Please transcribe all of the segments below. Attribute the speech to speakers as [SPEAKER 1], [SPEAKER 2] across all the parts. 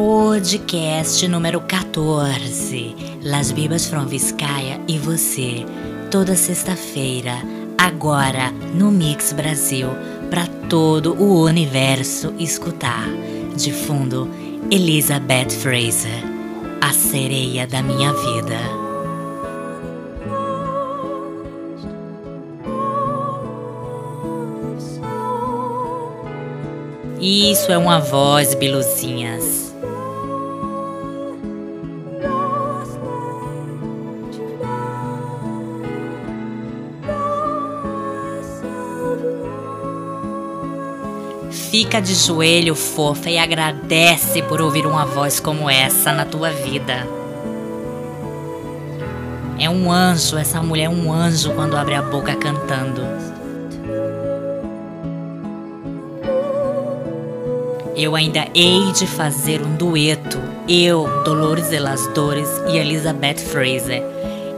[SPEAKER 1] podcast número 14, Las Bibas from Vizcaya e você, toda sexta-feira, agora no Mix Brasil, para todo o universo escutar. De fundo, Elizabeth Fraser, a sereia da minha vida. Isso é uma voz, biluzinhas. Fica de joelho, fofa, e agradece por ouvir uma voz como essa na tua vida. É um anjo, essa mulher é um anjo quando abre a boca cantando. Eu ainda hei de fazer um dueto, eu, Dolores Elasdores e Elizabeth Fraser.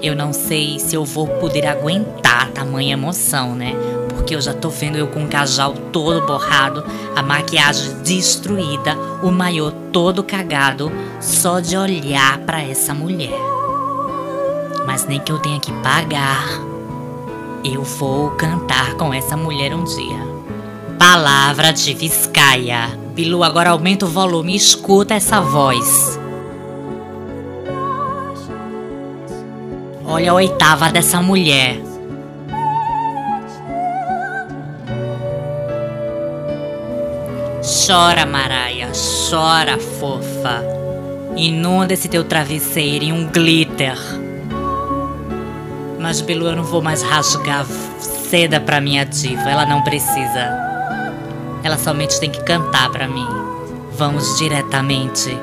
[SPEAKER 1] Eu não sei se eu vou poder aguentar tamanha emoção, né? Porque eu já tô vendo eu com o cajal todo borrado, a maquiagem destruída, o maiô todo cagado, só de olhar para essa mulher. Mas nem que eu tenha que pagar, eu vou cantar com essa mulher um dia. Palavra de Vizcaya. Bilu, agora aumenta o volume escuta essa voz. Olha a oitava dessa mulher. Chora, Maraia, chora, fofa. Inunda esse teu travesseiro em um glitter. Mas, Bilu, eu não vou mais rasgar seda pra minha diva, ela não precisa. Ela somente tem que cantar para mim. Vamos diretamente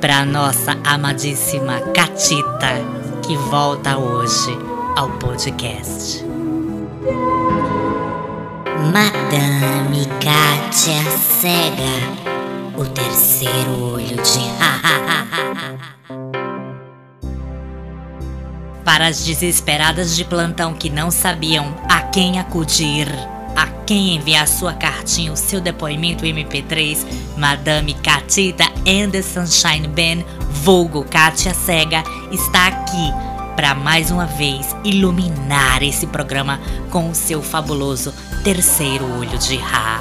[SPEAKER 1] para nossa amadíssima Catita, que volta hoje ao podcast.
[SPEAKER 2] Madame Kátia Cega, o terceiro olho de
[SPEAKER 1] Para as desesperadas de plantão que não sabiam a quem acudir a quem enviar sua cartinha, o seu depoimento MP3, Madame Catita and the Sunshine Band, vulgo Katia Cega, está aqui para mais uma vez iluminar esse programa com o seu fabuloso terceiro olho de Ra.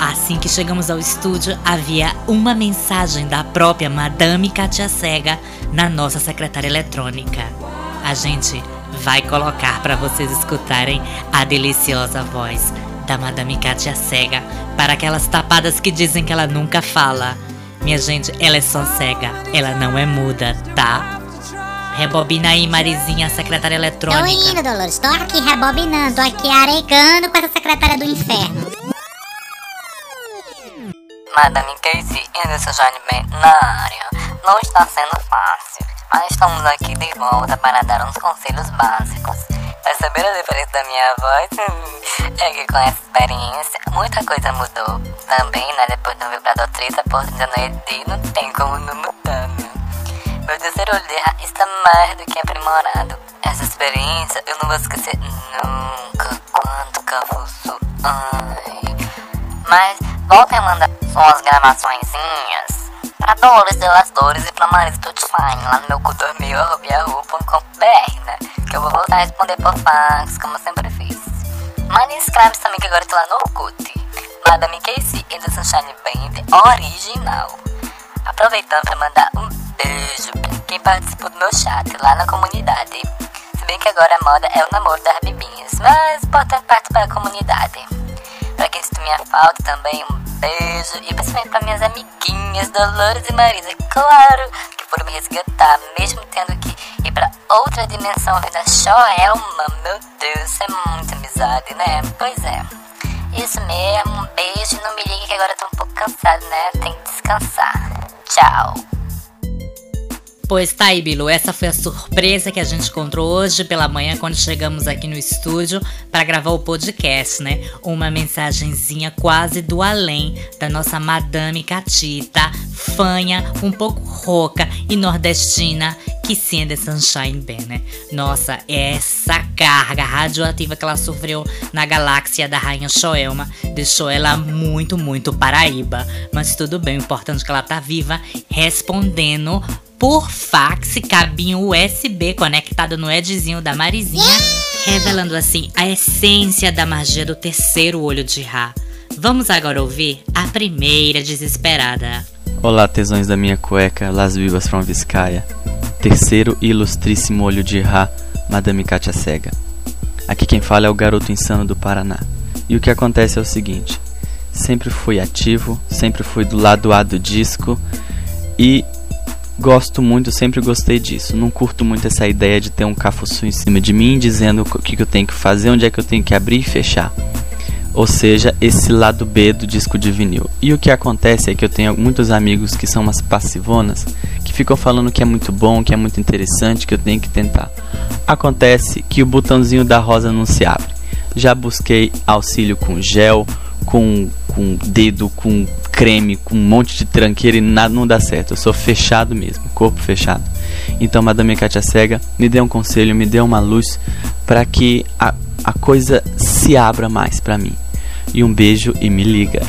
[SPEAKER 1] Assim que chegamos ao estúdio, havia uma mensagem da própria Madame Katia Cega na nossa secretária eletrônica. A gente vai colocar para vocês escutarem a deliciosa voz da Madame Katia Cega para aquelas tapadas que dizem que ela nunca fala. Minha gente, ela é só cega, ela não é muda, tá? Rebobina aí, Marizinha, a secretária eletrônica.
[SPEAKER 2] Tô indo, Dolores, tô aqui rebobinando, tô aqui aregando com essa secretária do inferno.
[SPEAKER 3] Madame Casey e Anderson Jane na área. Não está sendo fácil. Mas estamos aqui de volta para dar uns conselhos básicos. Perceber a diferença da minha voz? é que com essa experiência, muita coisa mudou. Também, né, depois do vibrador 30 por Janeiro, não tem como não mudar, né? Meu terceiro olhar está mais do que aprimorado. Essa experiência eu não vou esquecer nunca. Quanto cafuço. Ai. Mas voltem a mandar suas gravaçõezinhas pra Dolores delas Dores e pra Marisa Tutifine lá no meu cultormil.com.br, né? Que eu vou voltar a responder por fax, como sempre fiz. Mas escreve também que agora eu tô lá no Orkut. Madame Casey e The Sunshine Band original. Aproveitando pra mandar um beijo quem participou do meu chat lá na comunidade. Se bem que agora a moda é o namoro das bibinhas, mas importante participar da comunidade. Pra quem sentiu minha falta também, um beijo. E principalmente pra minhas amiguinhas Dolores e Marisa, claro, que foram me resgatar, mesmo tendo que ir pra outra dimensão vida Joelma. Meu Deus, isso é muita amizade, né? Pois é. Isso mesmo, um beijo. Não me ligue que agora eu tô um pouco cansado, né? Tem que descansar. Tchau.
[SPEAKER 1] Pois tá aí, Bilu, essa foi a surpresa que a gente encontrou hoje pela manhã quando chegamos aqui no estúdio para gravar o podcast, né? Uma mensagenzinha quase do além da nossa Madame Catita, fanha, um pouco rouca e nordestina, Kissy and the Sunshine Band, né? Nossa, essa carga radioativa que ela sofreu na galáxia da Rainha Shoelma deixou ela muito, muito paraíba. Mas tudo bem, o importante é que ela tá viva, respondendo por fax cabinho USB conectado no Edzinho da Marizinha, revelando assim a essência da magia do terceiro olho de Ra. Vamos agora ouvir a primeira desesperada.
[SPEAKER 4] Olá, tesões da minha cueca, Las Vivas from Vizcaya. Terceiro e ilustríssimo olho de Ra, Madame Katia Cega. Aqui quem fala é o garoto insano do Paraná. E o que acontece é o seguinte: sempre fui ativo, sempre fui do lado A do disco e gosto muito, sempre gostei disso. Não curto muito essa ideia de ter um cafuçu em cima de mim dizendo o que, que eu tenho que fazer, onde é que eu tenho que abrir e fechar ou seja, esse lado B do disco de vinil. E o que acontece é que eu tenho muitos amigos que são umas passivonas que ficam falando que é muito bom, que é muito interessante, que eu tenho que tentar. Acontece que o botãozinho da rosa não se abre. Já busquei auxílio com gel, com, com dedo, com creme, com um monte de tranqueira e nada não dá certo. Eu sou fechado mesmo, corpo fechado. Então, Madame Katia Cega, me dê um conselho, me dê uma luz para que a a coisa se abra mais para mim. E um beijo e me liga.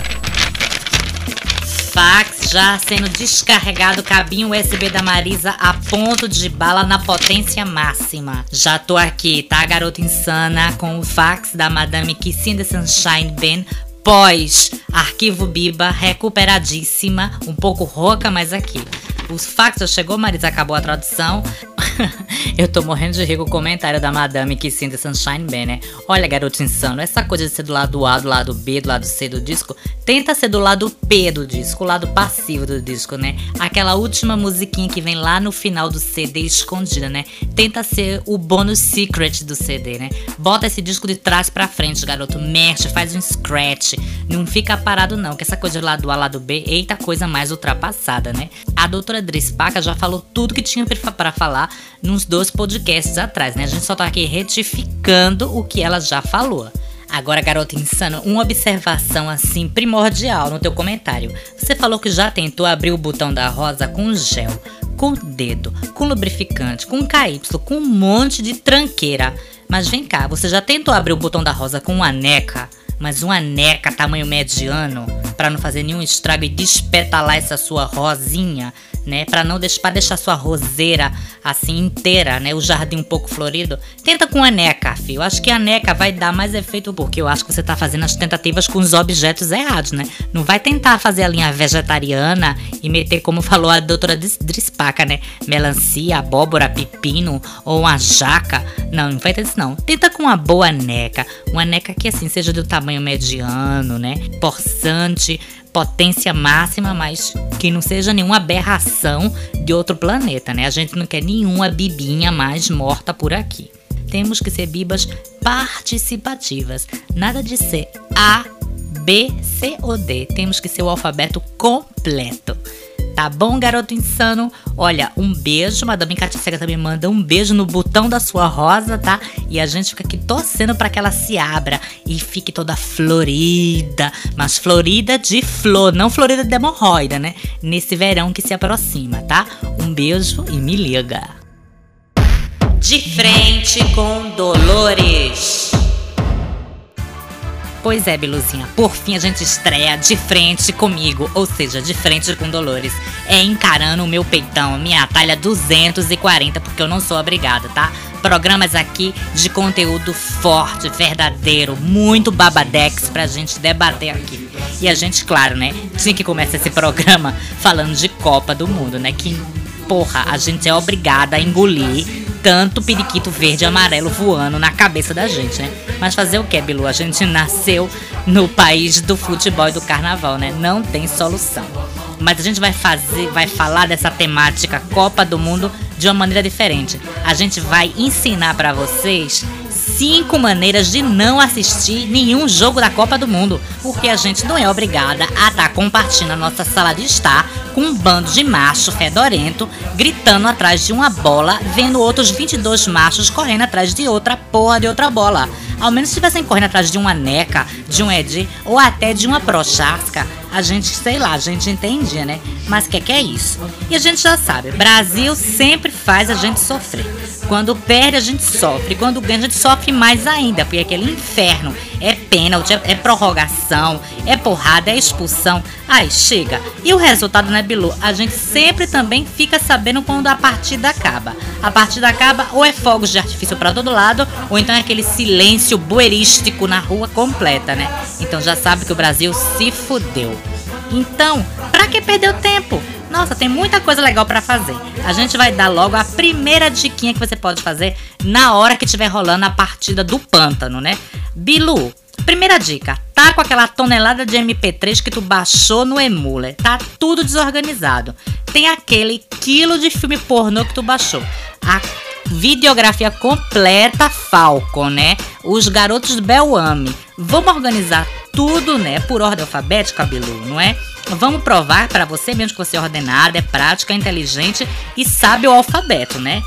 [SPEAKER 1] Fax já sendo descarregado, cabinho USB da Marisa a ponto de bala na potência máxima. Já tô aqui, tá, garota insana, com o fax da Madame Kissinda Sunshine Ben pós arquivo Biba, recuperadíssima, um pouco rouca, mas aqui. Os fax chegou, Marisa, acabou a tradução. eu tô morrendo de rir com o comentário da Madame que sinta Sunshine bem, né? Olha, garoto insano, essa coisa de ser do lado A, do lado B, do lado C do disco, tenta ser do lado P do disco, o lado passivo do disco, né? Aquela última musiquinha que vem lá no final do CD escondida, né? Tenta ser o bônus secret do CD, né? Bota esse disco de trás para frente, garoto, mexe, faz um scratch, não fica parado não, que essa coisa do lado A, lado B, eita coisa mais ultrapassada, né? A doutora Drispaca já falou tudo que tinha para falar nos dois podcasts atrás, né? A gente só tá aqui retificando o que ela já falou. Agora, garota insano, uma observação assim primordial no teu comentário. Você falou que já tentou abrir o botão da rosa com gel, com dedo, com lubrificante, com KY, com um monte de tranqueira. Mas vem cá, você já tentou abrir o botão da rosa com uma neca? Mas uma neca tamanho mediano, para não fazer nenhum estrago e despetalar essa sua rosinha? Né? Para não deixar, pra deixar sua roseira assim inteira, né? O jardim um pouco florido. Tenta com a neca, filho. Eu acho que a neca vai dar mais efeito porque eu acho que você tá fazendo as tentativas com os objetos errados, né? Não vai tentar fazer a linha vegetariana e meter, como falou a doutora Drispaca, né? Melancia, abóbora, pepino ou uma jaca. Não, não vai ter isso não. Tenta com uma boa neca. Uma neca que assim seja do tamanho mediano, né? Porçante potência máxima, mas que não seja nenhuma aberração de outro planeta, né? A gente não quer nenhuma bibinha mais morta por aqui. Temos que ser bibas participativas, nada de ser A, B, C ou D. Temos que ser o alfabeto completo. Tá bom, garoto insano? Olha, um beijo. Madame Katia Cega também manda um beijo no botão da sua rosa, tá? E a gente fica aqui torcendo para que ela se abra e fique toda florida. Mas florida de flor, não florida de hemorroida, né? Nesse verão que se aproxima, tá? Um beijo e me liga. De frente com Dolores. Pois é, Biluzinha, por fim a gente estreia de frente comigo, ou seja, de frente com Dolores. É encarando o meu peitão, minha talha 240, porque eu não sou obrigada, tá? Programas aqui de conteúdo forte, verdadeiro, muito babadex pra gente debater aqui. E a gente, claro, né, tinha que começar esse programa falando de Copa do Mundo, né? Que, porra, a gente é obrigada a engolir tanto periquito verde e amarelo voando na cabeça da gente, né? Mas fazer o que, Bilu? A gente nasceu no país do futebol e do carnaval, né? Não tem solução. Mas a gente vai fazer, vai falar dessa temática Copa do Mundo de uma maneira diferente. A gente vai ensinar para vocês cinco maneiras de não assistir nenhum jogo da Copa do Mundo, porque a gente não é obrigada a estar tá compartilhando a nossa sala de estar com um bando de macho fedorento gritando atrás de uma bola, vendo outros 22 machos correndo atrás de outra porra de outra bola. Ao menos se estivessem correndo atrás de uma neca, de um Ed ou até de uma prochasca, a gente, sei lá, a gente entendia, né? Mas o que, que é isso? E a gente já sabe, Brasil sempre faz a gente sofrer. Quando perde, a gente sofre. Quando ganha, a gente sofre mais ainda, porque é aquele inferno é pênalti, é, é prorrogação, é porrada, é expulsão. Ai, chega. E o resultado, né, Bilu? A gente sempre também fica sabendo quando a partida acaba. A partida acaba ou é fogos de artifício para todo lado, ou então é aquele silêncio buerístico na rua completa, né? Então já sabe que o Brasil se fudeu. Então, pra que perder o tempo? Nossa, tem muita coisa legal para fazer. A gente vai dar logo a primeira diquinha que você pode fazer na hora que estiver rolando a partida do pântano, né? Bilu, primeira dica, tá com aquela tonelada de MP3 que tu baixou no Emule, tá tudo desorganizado. Tem aquele quilo de filme pornô que tu baixou. A videografia completa Falcon, né? Os garotos Belame. Vamos organizar tudo, né? Por ordem alfabética, Bilu, não é? Vamos provar para você mesmo que você é ordenada, é prática, é inteligente e sabe o alfabeto, né?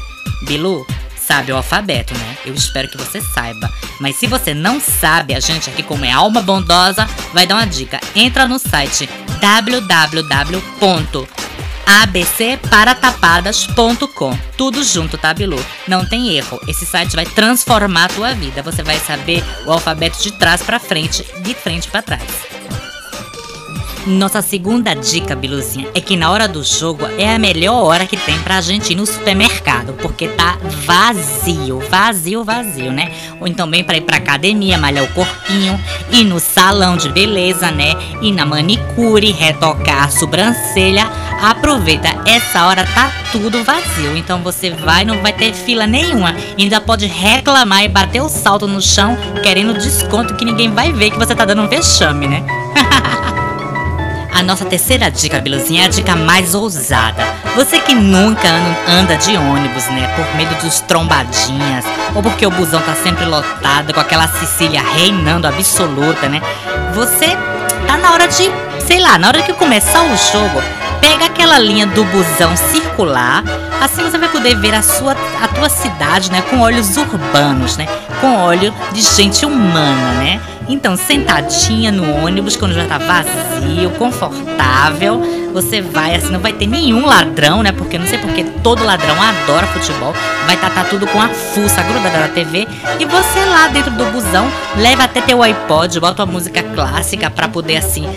[SPEAKER 1] Bilu, sabe o alfabeto, né? Eu espero que você saiba. Mas se você não sabe, a gente aqui, como é alma bondosa, vai dar uma dica. Entra no site www.abcparatapadas.com. Tudo junto, tá, Bilu? Não tem erro. Esse site vai transformar a tua vida. Você vai saber o alfabeto de trás para frente, de frente para trás. Nossa segunda dica, Biluzinha, é que na hora do jogo é a melhor hora que tem pra gente ir no supermercado, porque tá vazio, vazio, vazio, né? Ou então bem pra ir pra academia, malhar o corpinho, ir no salão de beleza, né? Ir na manicure, retocar a sobrancelha. Aproveita, essa hora tá tudo vazio, então você vai, não vai ter fila nenhuma. Ainda pode reclamar e bater o salto no chão, querendo desconto que ninguém vai ver que você tá dando um vexame, né? A nossa terceira dica, Biluzinha, é a dica mais ousada. Você que nunca anda de ônibus, né? Por medo dos trombadinhas, ou porque o busão tá sempre lotado, com aquela Sicília reinando absoluta, né? Você tá na hora de, sei lá, na hora que começar o jogo, pega aquela linha do busão circular, assim você vai poder ver a sua a tua cidade, né, com olhos urbanos, né, com olho de gente humana, né? Então, sentadinha no ônibus, quando já tá vazio, confortável, você vai, assim, não vai ter nenhum ladrão, né? Porque não sei porque todo ladrão adora futebol. Vai tá tudo com a fuça grudada na TV. E você lá dentro do busão, leva até teu iPod, bota uma música clássica pra poder, assim,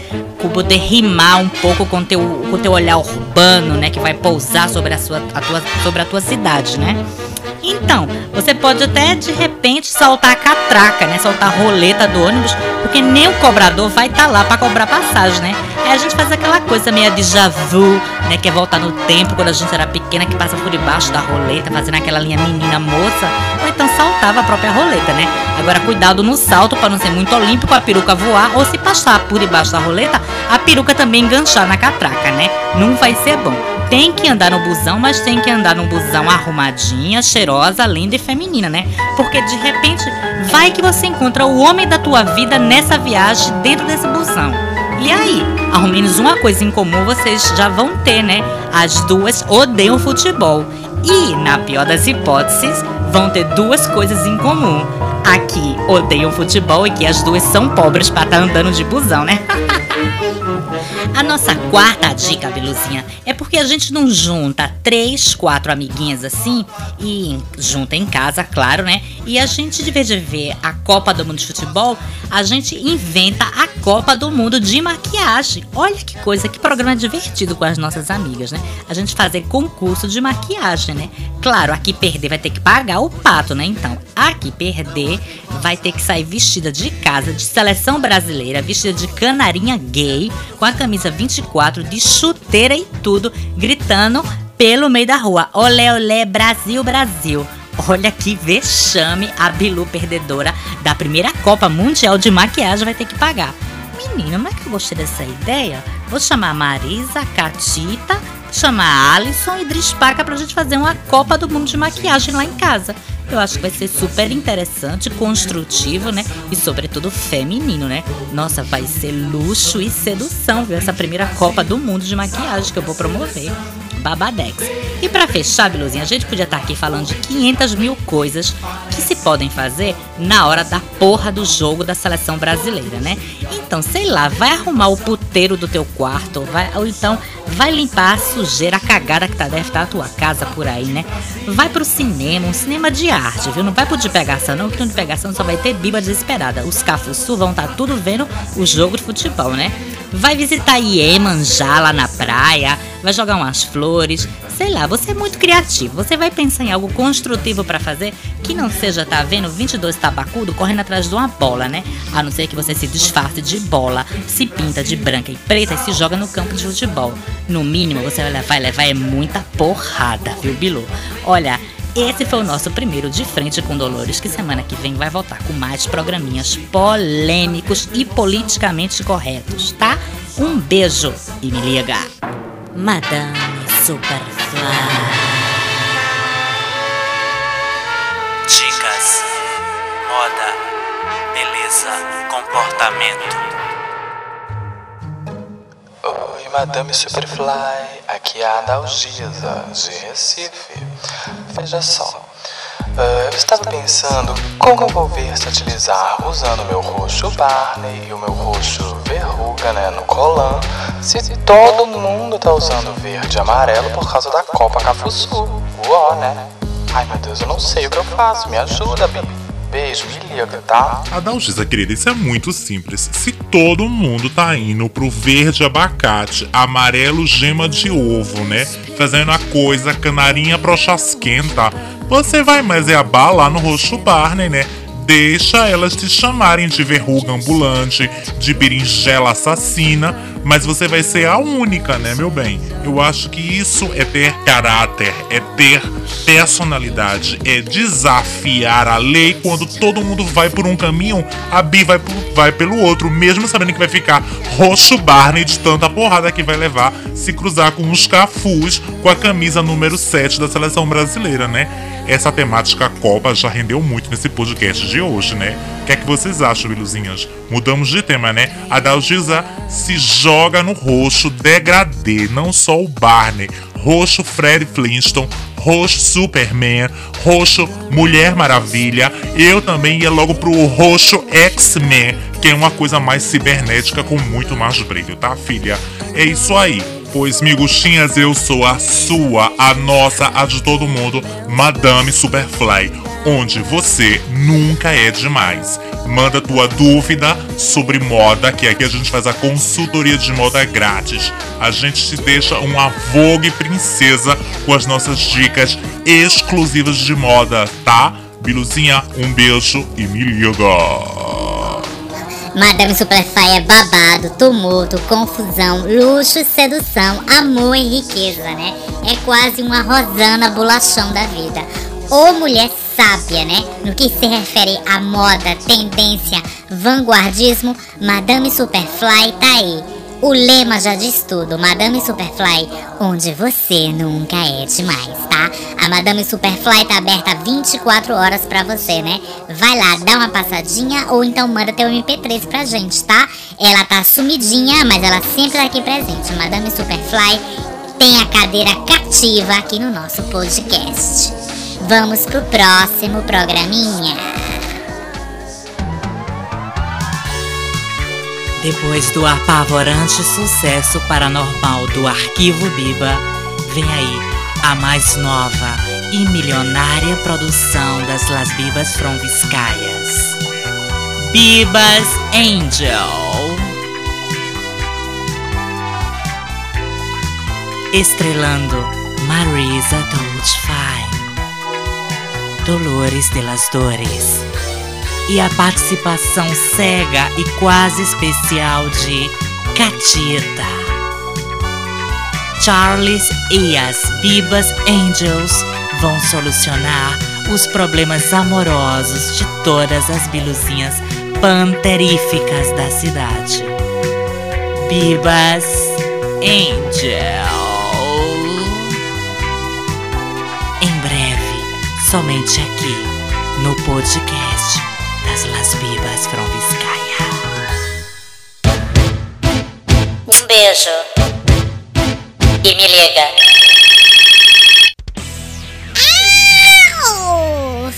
[SPEAKER 1] poder rimar um pouco com teu, o teu olhar urbano, né? Que vai pousar sobre a, sua, a tua, sobre a tua cidade, né? Então, você pode até de repente soltar a catraca, né? Soltar a roleta do ônibus, porque nem o cobrador vai estar tá lá para cobrar passagem, né? Aí a gente faz aquela coisa meio de vu, né? Que é voltar no tempo quando a gente era pequena, que passa por debaixo da roleta, fazendo aquela linha menina moça, ou então saltava a própria roleta, né? Agora cuidado no salto para não ser muito olímpico, a peruca voar, ou se passar por debaixo da roleta, a peruca também enganchar na catraca, né? Não vai ser bom tem que andar no busão, mas tem que andar num busão arrumadinha, cheirosa, linda e feminina, né? Porque de repente vai que você encontra o homem da tua vida nessa viagem dentro desse busão. E aí, ao menos uma coisa em comum vocês já vão ter, né? As duas odeiam futebol. E, na pior das hipóteses, vão ter duas coisas em comum. Aqui odeiam futebol e que as duas são pobres para estar tá andando de busão, né? A nossa quarta dica, Beluzinha, é porque a gente não junta três, quatro amiguinhas assim e junta em casa, claro, né? E a gente, de vez de ver a Copa do Mundo de Futebol, a gente inventa a Copa do Mundo de maquiagem. Olha que coisa, que programa divertido com as nossas amigas, né? A gente fazer concurso de maquiagem, né? Claro, aqui perder vai ter que pagar o pato, né? Então, aqui perder vai ter que sair vestida de casa, de seleção brasileira, vestida de canarinha gay, com a camisa 24, de chuteira e tudo, gritando pelo meio da rua: Olé, olé, Brasil, Brasil. Olha que vexame a Bilu perdedora da primeira Copa Mundial de Maquiagem vai ter que pagar. Menina, é que eu gostei dessa ideia? Vou chamar Marisa, Catita, chamar a Alison e Drispaca pra gente fazer uma Copa do Mundo de Maquiagem lá em casa. Eu acho que vai ser super interessante, construtivo, né? E sobretudo feminino, né? Nossa, vai ser luxo e sedução, viu? Essa primeira Copa do Mundo de Maquiagem que eu vou promover babadex. E para fechar, Biluzinha, a gente podia estar tá aqui falando de 500 mil coisas que se podem fazer na hora da porra do jogo da seleção brasileira, né? Então, sei lá, vai arrumar o puteiro do teu quarto, vai, ou então vai limpar a sujeira, a cagada que tá, deve estar tá na tua casa por aí, né? Vai pro cinema, um cinema de arte, viu? Não vai pro de pegação, não, que no de pegação só vai ter biba desesperada. Os cafuçu vão estar tá tudo vendo o jogo de futebol, né? Vai visitar Iemanjá lá na praia, vai jogar umas flores, sei lá, você é muito criativo. Você vai pensar em algo construtivo para fazer que não seja, tá vendo, 22 tabacudo correndo atrás de uma bola, né? A não ser que você se disfarce de bola, se pinta de branca e preta e se joga no campo de futebol. No mínimo, você vai levar é muita porrada, viu, Bilu? Olha, esse foi o nosso primeiro De Frente com Dolores, que semana que vem vai voltar com mais programinhas polêmicos e politicamente corretos, tá? Um beijo e me liga! Madame Superfly.
[SPEAKER 5] Dicas, moda, beleza, comportamento.
[SPEAKER 6] Oi, Madame Superfly, aqui é a Adalgisa, de Recife. Veja só, eu estava pensando como eu vou versatilizar usando meu roxo Barney e o meu roxo verruga né, no colan, se todo mundo tá usando verde e amarelo por causa da Copa Cafuçu. Uó, né? Ai meu Deus, eu não sei o que eu faço, me ajuda, Bi. Beijo, me liga, tá?
[SPEAKER 7] Adalgisa, querida, isso é muito simples. Se todo mundo tá indo pro verde abacate, amarelo gema de ovo, né? Fazendo a coisa canarinha brochasquenta, você vai mais é a lá no roxo Barney, né? Deixa elas te chamarem de verruga ambulante, de berinjela assassina, mas você vai ser a única, né, meu bem? Eu acho que isso é ter caráter, é ter personalidade, é desafiar a lei quando todo mundo vai por um caminho, a Bi vai, vai pelo outro, mesmo sabendo que vai ficar roxo Barney de tanta porrada que vai levar se cruzar com os cafus com a camisa número 7 da seleção brasileira, né? essa temática Copa já rendeu muito nesse podcast de hoje, né? O que é que vocês acham, Biluzinhas? Mudamos de tema, né? A Dalgisa se joga no roxo degradê, não só o Barney. Roxo Fred Flintstone, roxo Superman, roxo Mulher Maravilha. Eu também ia logo pro roxo X-Men, que é uma coisa mais cibernética com muito mais brilho, tá, filha? É isso aí. Pois, miguxinhas, eu sou a sua, a nossa, a de todo mundo, Madame Superfly, onde você nunca é demais. Manda tua dúvida sobre moda, que aqui a gente faz a consultoria de moda grátis. A gente te deixa uma Vogue princesa com as nossas dicas exclusivas de moda, tá? Biluzinha, um beijo e me liga!
[SPEAKER 2] Madame Superfly é babado, tumulto, confusão, luxo, sedução, amor e riqueza, né? É quase uma Rosana Bolachão da vida. Ou mulher sábia, né? No que se refere à moda, tendência, vanguardismo, Madame Superfly tá aí o lema já diz tudo, Madame Superfly, onde você nunca é demais, tá? A Madame Superfly tá aberta 24 horas pra você, né? Vai lá, dá uma passadinha ou então manda teu MP3 pra gente, tá? Ela tá sumidinha, mas ela sempre tá aqui presente. Madame Superfly tem a cadeira cativa aqui no nosso podcast. Vamos pro próximo programinha.
[SPEAKER 1] Depois do apavorante sucesso paranormal do Arquivo Biba, vem aí a mais nova e milionária produção das Las Bibas from Vizcayas. Bibas Angel. Estrelando Marisa Doubtfire, Dolores de las Dores e a participação cega e quase especial de Catita. Charles e as Bibas Angels vão solucionar os problemas amorosos de todas as biluzinhas panteríficas da cidade. Bibas Angel. somente aqui no podcast das Lasbibas from Vizcaya.
[SPEAKER 3] Um beijo e me liga.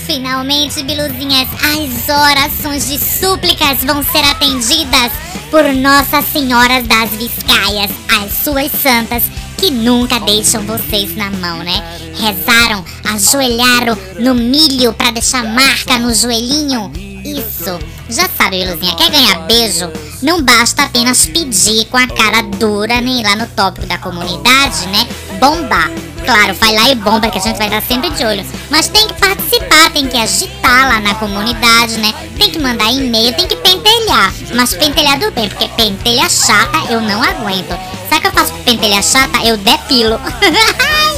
[SPEAKER 2] Finalmente, biluzinhas, as orações de súplicas vão ser atendidas por Nossa Senhora das Viscaias, as suas santas que nunca deixam vocês na mão, né? Rezaram, ajoelharam no milho para deixar marca no joelhinho. Isso. Já sabe, Biluzinha, quer ganhar beijo? Não basta apenas pedir com a cara dura, nem lá no tópico da comunidade, né? Bombar. Claro, vai lá e bomba que a gente vai estar sempre de olho. Mas tem que participar, tem que agitar lá na comunidade, né? Tem que mandar e-mail, tem que pentelhar. Mas pentelhar do bem, porque pentelha chata eu não aguento. Sabe o que eu faço com pentelha chata? Eu depilo.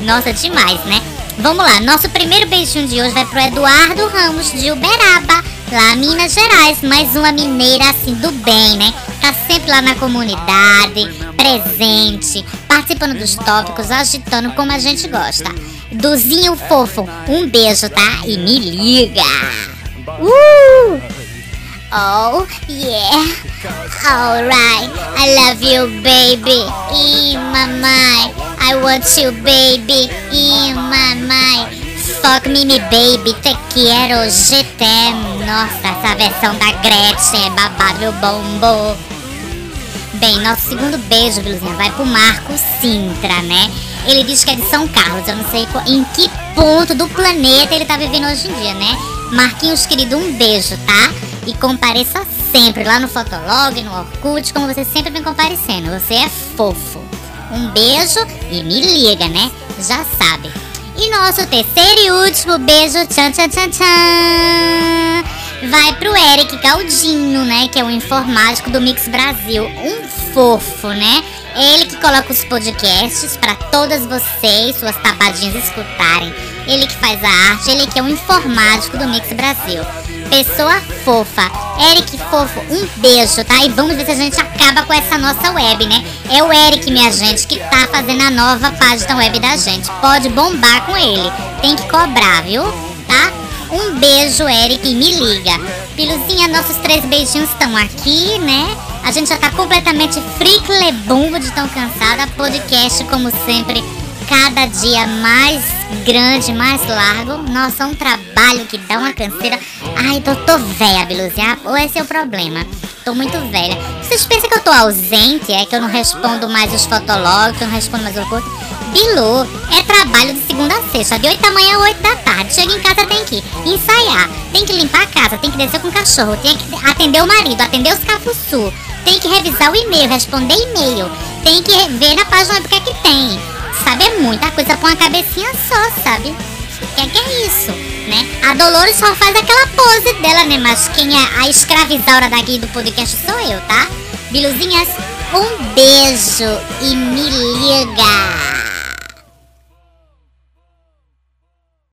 [SPEAKER 2] Nossa, demais, né? Vamos lá, nosso primeiro beijinho de hoje vai pro Eduardo Ramos de Uberaba, lá Minas Gerais. Mais uma mineira assim do bem, né? Tá sempre lá na comunidade, presente, participando dos tópicos, agitando como a gente gosta. Duzinho fofo, um beijo, tá? E me liga! Uh! Oh, yeah. Alright. I love you, baby. My mind. I want you, baby. In my mind. Fuck me, me baby. Te quero, GT. Nossa, essa versão da Gretchen é babado, meu bombo. Bem, nosso segundo beijo, Biluzinha, vai pro Marco Sintra, né? Ele diz que é de São Carlos. Eu não sei em que ponto do planeta ele tá vivendo hoje em dia, né? Marquinhos, querido, um beijo, tá? E compareça sempre lá no Fotolog, no Orkut, como você sempre vem comparecendo. Você é fofo. Um beijo e me liga, né? Já sabe. E nosso terceiro e último beijo, tchan tchan tchan tchan, vai pro Eric Galdinho, né? Que é o informático do Mix Brasil. Um fofo, né? Ele que coloca os podcasts para todas vocês, suas tapadinhas escutarem. Ele que faz a arte, ele que é o informático do Mix Brasil. Pessoa fofa. Eric fofo, um beijo, tá? E vamos ver se a gente acaba com essa nossa web, né? É o Eric, minha gente, que tá fazendo a nova página web da gente. Pode bombar com ele. Tem que cobrar, viu? Tá? Um beijo, Eric, e me liga. Piluzinha, nossos três beijinhos estão aqui, né? A gente já tá completamente friclebumbo de tão cansada. Podcast, como sempre, cada dia mais grande, mais largo. Nossa, é um trabalho que dá uma canseira. Ai, tô, tô velha, Biluzinha. Ou esse é o problema. Tô muito velha. Vocês pensam que eu tô ausente? É que eu não respondo mais os fotologs, que eu não respondo mais o curso? Bilu, é trabalho de segunda a sexta, de 8 da manhã a 8 da tarde. Chega em casa, tem que ensaiar, tem que limpar a casa, tem que descer com o cachorro, tem que atender o marido, atender os cafuçu, tem que revisar o e-mail, responder e-mail, tem que ver na página web o que é que tem. Sabe, é muita coisa pra uma cabecinha só, sabe? O que é que é isso, né? A Dolores só faz aquela pose dela, né? Mas quem é a escravizaura daqui do podcast sou eu, tá? Biluzinhas, um beijo e me liga!